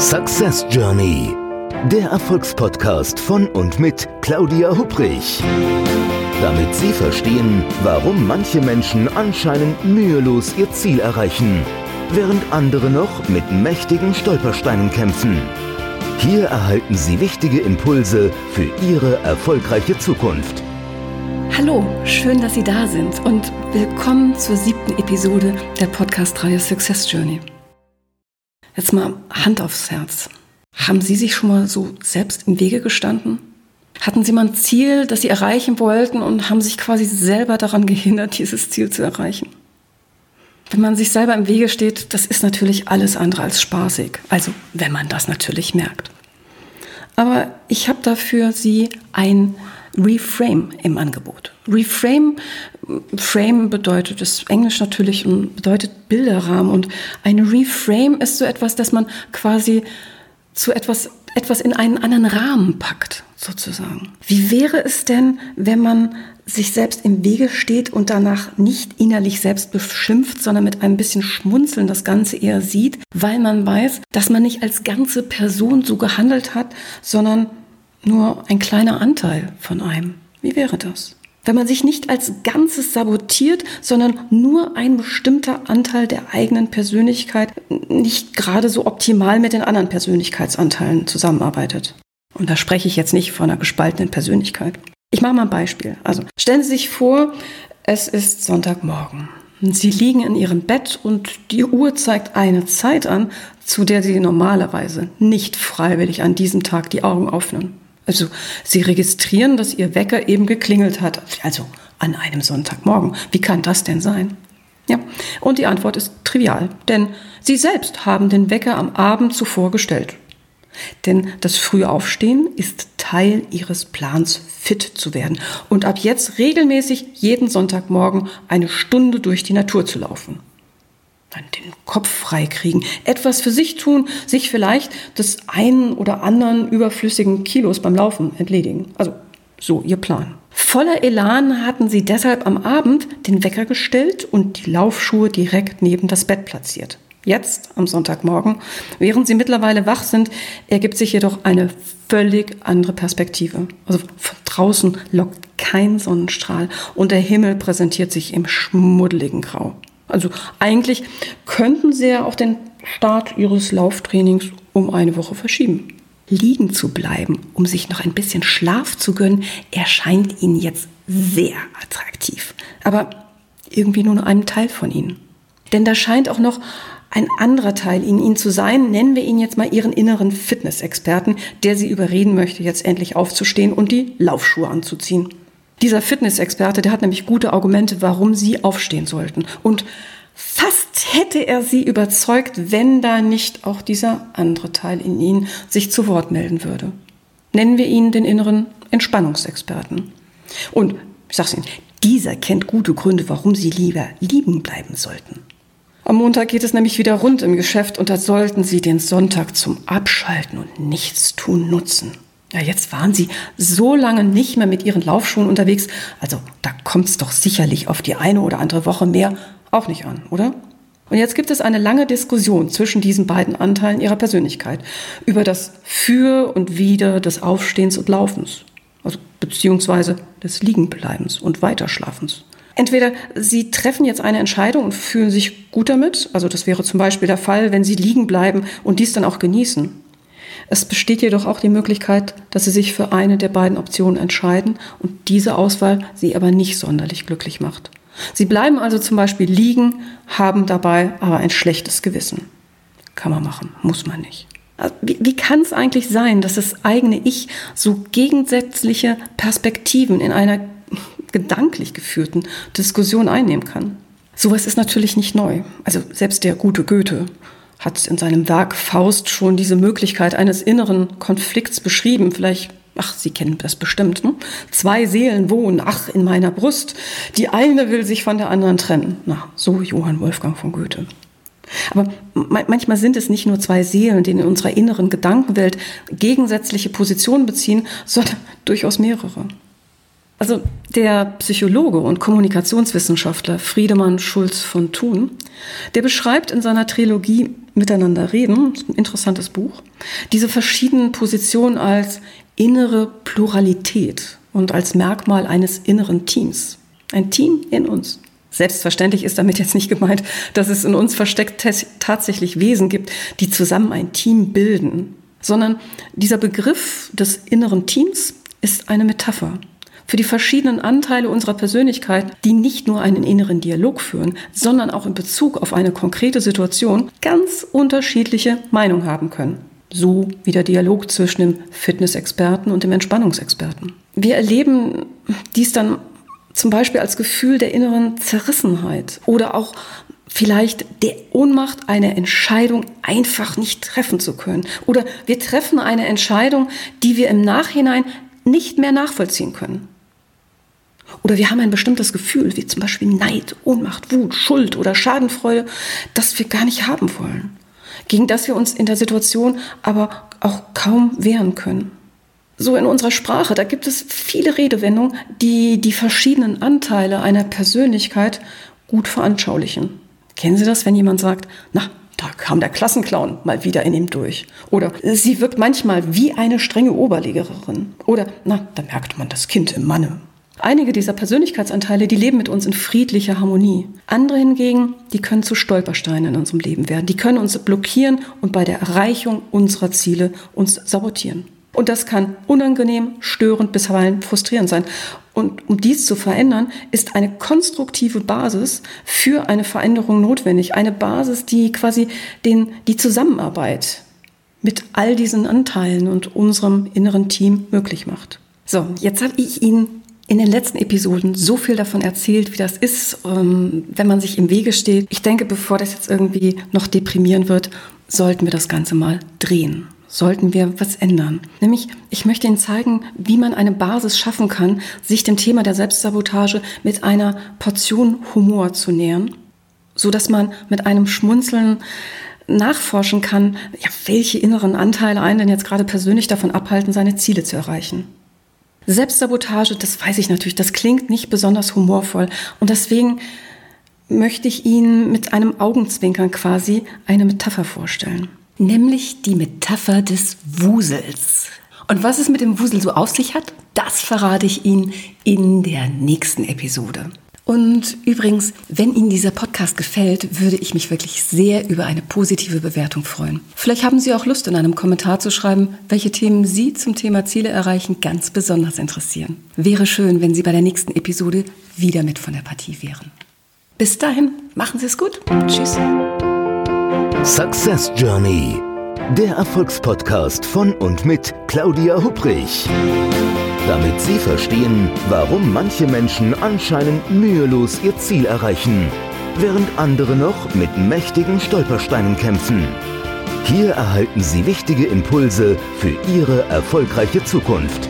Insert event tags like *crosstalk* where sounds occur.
Success Journey, der Erfolgspodcast von und mit Claudia Hubrich. Damit Sie verstehen, warum manche Menschen anscheinend mühelos ihr Ziel erreichen, während andere noch mit mächtigen Stolpersteinen kämpfen. Hier erhalten Sie wichtige Impulse für Ihre erfolgreiche Zukunft. Hallo, schön, dass Sie da sind und willkommen zur siebten Episode der Podcast-Reihe Success Journey. Jetzt mal Hand aufs Herz. Haben Sie sich schon mal so selbst im Wege gestanden? Hatten Sie mal ein Ziel, das Sie erreichen wollten und haben sich quasi selber daran gehindert, *laughs* dieses Ziel zu erreichen? Wenn man sich selber im Wege steht, das ist natürlich alles andere als spaßig. Also wenn man das natürlich merkt. Aber ich habe dafür Sie ein Reframe im Angebot. Reframe, Frame bedeutet das Englisch natürlich und bedeutet Bilderrahmen und ein Reframe ist so etwas, dass man quasi zu etwas, etwas in einen anderen Rahmen packt, sozusagen. Wie wäre es denn, wenn man sich selbst im Wege steht und danach nicht innerlich selbst beschimpft, sondern mit ein bisschen Schmunzeln das Ganze eher sieht, weil man weiß, dass man nicht als ganze Person so gehandelt hat, sondern nur ein kleiner Anteil von einem. Wie wäre das? Wenn man sich nicht als Ganzes sabotiert, sondern nur ein bestimmter Anteil der eigenen Persönlichkeit nicht gerade so optimal mit den anderen Persönlichkeitsanteilen zusammenarbeitet. Und da spreche ich jetzt nicht von einer gespaltenen Persönlichkeit. Ich mache mal ein Beispiel. Also stellen Sie sich vor, es ist Sonntagmorgen. Sie liegen in Ihrem Bett und die Uhr zeigt eine Zeit an, zu der Sie normalerweise nicht freiwillig an diesem Tag die Augen öffnen. Also Sie registrieren, dass Ihr Wecker eben geklingelt hat. Also an einem Sonntagmorgen. Wie kann das denn sein? Ja, und die Antwort ist trivial, denn Sie selbst haben den Wecker am Abend zuvor gestellt. Denn das frühe Aufstehen ist Teil Ihres Plans, fit zu werden und ab jetzt regelmäßig jeden Sonntagmorgen eine Stunde durch die Natur zu laufen dann den Kopf frei kriegen, etwas für sich tun, sich vielleicht des einen oder anderen überflüssigen Kilos beim Laufen entledigen. Also so ihr Plan. Voller Elan hatten sie deshalb am Abend den Wecker gestellt und die Laufschuhe direkt neben das Bett platziert. Jetzt, am Sonntagmorgen, während sie mittlerweile wach sind, ergibt sich jedoch eine völlig andere Perspektive. Also von draußen lockt kein Sonnenstrahl und der Himmel präsentiert sich im schmuddeligen Grau. Also eigentlich könnten Sie ja auch den Start Ihres Lauftrainings um eine Woche verschieben. Liegen zu bleiben, um sich noch ein bisschen Schlaf zu gönnen, erscheint Ihnen jetzt sehr attraktiv. Aber irgendwie nur einem Teil von Ihnen. Denn da scheint auch noch ein anderer Teil in Ihnen zu sein, nennen wir ihn jetzt mal Ihren inneren Fitnessexperten, der Sie überreden möchte, jetzt endlich aufzustehen und die Laufschuhe anzuziehen. Dieser Fitnessexperte, der hat nämlich gute Argumente, warum Sie aufstehen sollten. Und fast hätte er Sie überzeugt, wenn da nicht auch dieser andere Teil in Ihnen sich zu Wort melden würde. Nennen wir ihn den inneren Entspannungsexperten. Und ich sag's Ihnen, dieser kennt gute Gründe, warum Sie lieber lieben bleiben sollten. Am Montag geht es nämlich wieder rund im Geschäft und da sollten Sie den Sonntag zum Abschalten und Nichtstun nutzen. Ja, jetzt waren sie so lange nicht mehr mit ihren Laufschuhen unterwegs. Also da kommt es doch sicherlich auf die eine oder andere Woche mehr auch nicht an, oder? Und jetzt gibt es eine lange Diskussion zwischen diesen beiden Anteilen ihrer Persönlichkeit über das Für und Wider des Aufstehens und Laufens, also beziehungsweise des Liegenbleibens und Weiterschlafens. Entweder Sie treffen jetzt eine Entscheidung und fühlen sich gut damit, also das wäre zum Beispiel der Fall, wenn Sie liegen bleiben und dies dann auch genießen. Es besteht jedoch auch die Möglichkeit, dass Sie sich für eine der beiden Optionen entscheiden und diese Auswahl Sie aber nicht sonderlich glücklich macht. Sie bleiben also zum Beispiel liegen, haben dabei aber ein schlechtes Gewissen. Kann man machen, muss man nicht. Wie, wie kann es eigentlich sein, dass das eigene Ich so gegensätzliche Perspektiven in einer *laughs* gedanklich geführten Diskussion einnehmen kann? Sowas ist natürlich nicht neu. Also selbst der gute Goethe hat in seinem Werk Faust schon diese Möglichkeit eines inneren Konflikts beschrieben. Vielleicht, ach, Sie kennen das bestimmt. Ne? Zwei Seelen wohnen, ach, in meiner Brust. Die eine will sich von der anderen trennen. Na, so Johann Wolfgang von Goethe. Aber manchmal sind es nicht nur zwei Seelen, die in unserer inneren Gedankenwelt gegensätzliche Positionen beziehen, sondern *laughs* durchaus mehrere. Also der Psychologe und Kommunikationswissenschaftler Friedemann Schulz von Thun, der beschreibt in seiner Trilogie miteinander reden, ein interessantes Buch, diese verschiedenen Positionen als innere Pluralität und als Merkmal eines inneren Teams. Ein Team in uns. Selbstverständlich ist damit jetzt nicht gemeint, dass es in uns versteckt tatsächlich Wesen gibt, die zusammen ein Team bilden, sondern dieser Begriff des inneren Teams ist eine Metapher für die verschiedenen Anteile unserer Persönlichkeit, die nicht nur einen inneren Dialog führen, sondern auch in Bezug auf eine konkrete Situation ganz unterschiedliche Meinungen haben können. So wie der Dialog zwischen dem Fitnessexperten und dem Entspannungsexperten. Wir erleben dies dann zum Beispiel als Gefühl der inneren Zerrissenheit oder auch vielleicht der Ohnmacht, eine Entscheidung einfach nicht treffen zu können. Oder wir treffen eine Entscheidung, die wir im Nachhinein nicht mehr nachvollziehen können. Oder wir haben ein bestimmtes Gefühl, wie zum Beispiel Neid, Ohnmacht, Wut, Schuld oder Schadenfreude, das wir gar nicht haben wollen, gegen das wir uns in der Situation aber auch kaum wehren können so in unserer Sprache, da gibt es viele Redewendungen, die die verschiedenen Anteile einer Persönlichkeit gut veranschaulichen. Kennen Sie das, wenn jemand sagt, na, da kam der Klassenclown mal wieder in ihm durch. Oder sie wirkt manchmal wie eine strenge Oberlehrerin. Oder, na, da merkt man das Kind im Manne. Einige dieser Persönlichkeitsanteile, die leben mit uns in friedlicher Harmonie. Andere hingegen, die können zu Stolpersteinen in unserem Leben werden. Die können uns blockieren und bei der Erreichung unserer Ziele uns sabotieren. Und das kann unangenehm, störend, bisweilen frustrierend sein. Und um dies zu verändern, ist eine konstruktive Basis für eine Veränderung notwendig. Eine Basis, die quasi den, die Zusammenarbeit mit all diesen Anteilen und unserem inneren Team möglich macht. So, jetzt habe ich Ihnen in den letzten Episoden so viel davon erzählt, wie das ist, ähm, wenn man sich im Wege steht. Ich denke, bevor das jetzt irgendwie noch deprimieren wird, sollten wir das Ganze mal drehen sollten wir was ändern. Nämlich, ich möchte Ihnen zeigen, wie man eine Basis schaffen kann, sich dem Thema der Selbstsabotage mit einer Portion Humor zu nähern, so dass man mit einem Schmunzeln nachforschen kann, ja, welche inneren Anteile einen denn jetzt gerade persönlich davon abhalten, seine Ziele zu erreichen. Selbstsabotage, das weiß ich natürlich, das klingt nicht besonders humorvoll und deswegen möchte ich Ihnen mit einem Augenzwinkern quasi eine Metapher vorstellen nämlich die Metapher des Wusels. Und was es mit dem Wusel so auf sich hat, das verrate ich Ihnen in der nächsten Episode. Und übrigens, wenn Ihnen dieser Podcast gefällt, würde ich mich wirklich sehr über eine positive Bewertung freuen. Vielleicht haben Sie auch Lust, in einem Kommentar zu schreiben, welche Themen Sie zum Thema Ziele erreichen ganz besonders interessieren. Wäre schön, wenn Sie bei der nächsten Episode wieder mit von der Partie wären. Bis dahin, machen Sie es gut. Tschüss. Success Journey, der Erfolgspodcast von und mit Claudia Hubrich. Damit Sie verstehen, warum manche Menschen anscheinend mühelos ihr Ziel erreichen, während andere noch mit mächtigen Stolpersteinen kämpfen. Hier erhalten Sie wichtige Impulse für Ihre erfolgreiche Zukunft.